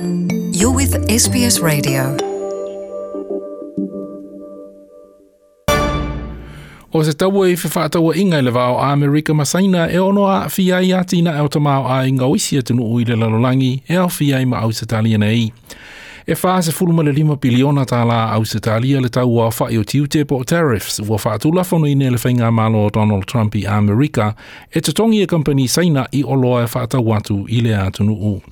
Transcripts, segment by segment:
You're with SBS Radio. O se tau e whawhataua inga i le a Amerika Masaina e ono a whia i atina e o tamau a inga oisi atunu ui le lalolangi e au whia i ma au se tali nei. E wha se fuluma le lima biliona tā la au se talia le tau a whai o tiute po tariffs ua whaatula whanu i le whainga malo o Donald Trump i Amerika e te tongi e company saina i o loa e whaatau atu i le atunu u.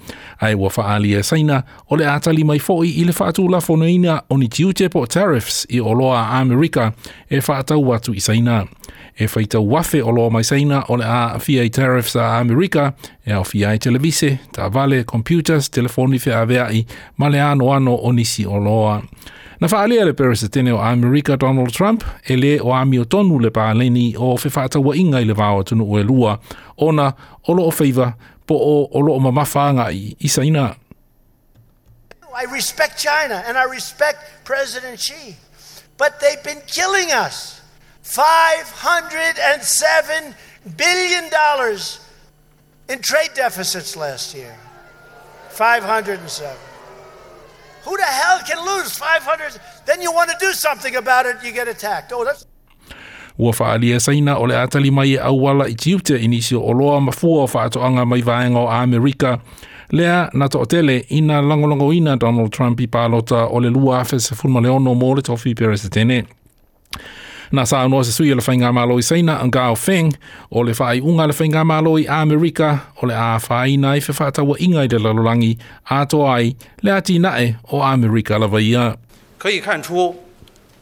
Ai ua whaali e saina o le atali mai foi i le whaatula whanu ina o ni tiute po tariffs i o loa Amerika e whaatau atu i saina e whaita wafe o loa mai saina o le a fia i tariffs a Amerika e au fia i televise, ta vale, computers, telefoni fia aveai, ma le ano ano o nisi o loa. Na whaalea le peresetene o Amerika Donald Trump, e le o ami o tonu le pāleni o whewhata wa inga i le vāo tunu o e lua, ona o lo o wheiva, po o o lo o mamawhanga i i saina. I respect China and I respect President Xi, but they've been killing us. $507 billion in trade deficits last year. 507. Who the hell can lose 500? Then you want to do something about it, you get attacked. Oh, that's. Ua saina o le atali mai e auala i tiute inisi o loa mafua o whaatoanga mai vaenga o Amerika. Lea na to tele ina langolongo ina Donald Trump i pālota o le lua afe se fulma leono mo le tofi pere se tene. Na sa anō se sui le whainga malo i seina ang gao feng o le whai unga le whainga malo i Amerika o le a whaina i whawhatawa inga i le lalorangi a to ai le ati nae o Amerika la vaia. 可以看出，如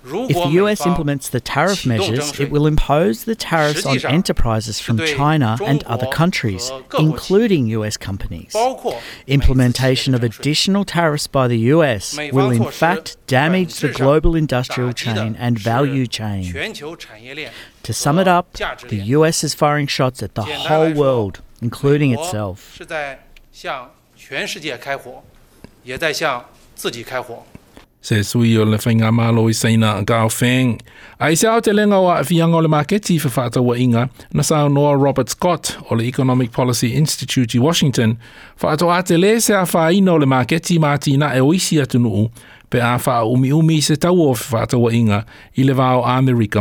If 果 the 美 US 方 implements the tariff 启动征 measures, 税 it will impose the tariffs on 实际上 enterprises from 对 China 中 and 国 other countries, 和各国企业 including US companies. 包括美资企业 Implementation 的 of 征税 additional tariffs by the US 美 will 方 in 措施 fact damage the 本质上 global industrial 打击的 chain and 是 value chain. 全球产业链 To sum it up, 价值 the 链 US is firing shots at the 简单来 whole 说 world, including 美国 itself. 是在向全世界开火，也在向自己开火。 Se sui o le whainga malo i seina ang gao feng. Ai se au te lenga o a le maketi inga na noa Robert Scott o le Economic Policy Institute i Washington. Te le se a o le maketi mati na e oisi atu nuu pe a wha umi umi se tau o inga i le vao Amerika.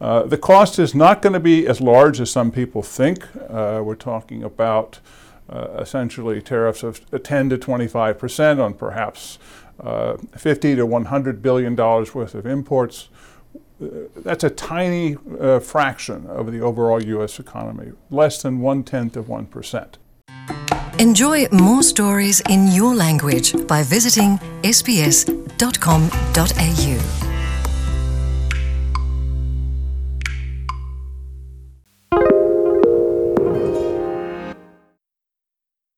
Uh, the cost is not going to be as large as some people think. Uh, we're talking about essentially tariffs of 10 to 25 percent on perhaps uh, 50 to 100 billion dollars worth of imports. Uh, that's a tiny uh, fraction of the overall U.S. economy, less than one tenth of one percent. Enjoy more stories in your language by visiting sbs.com.au.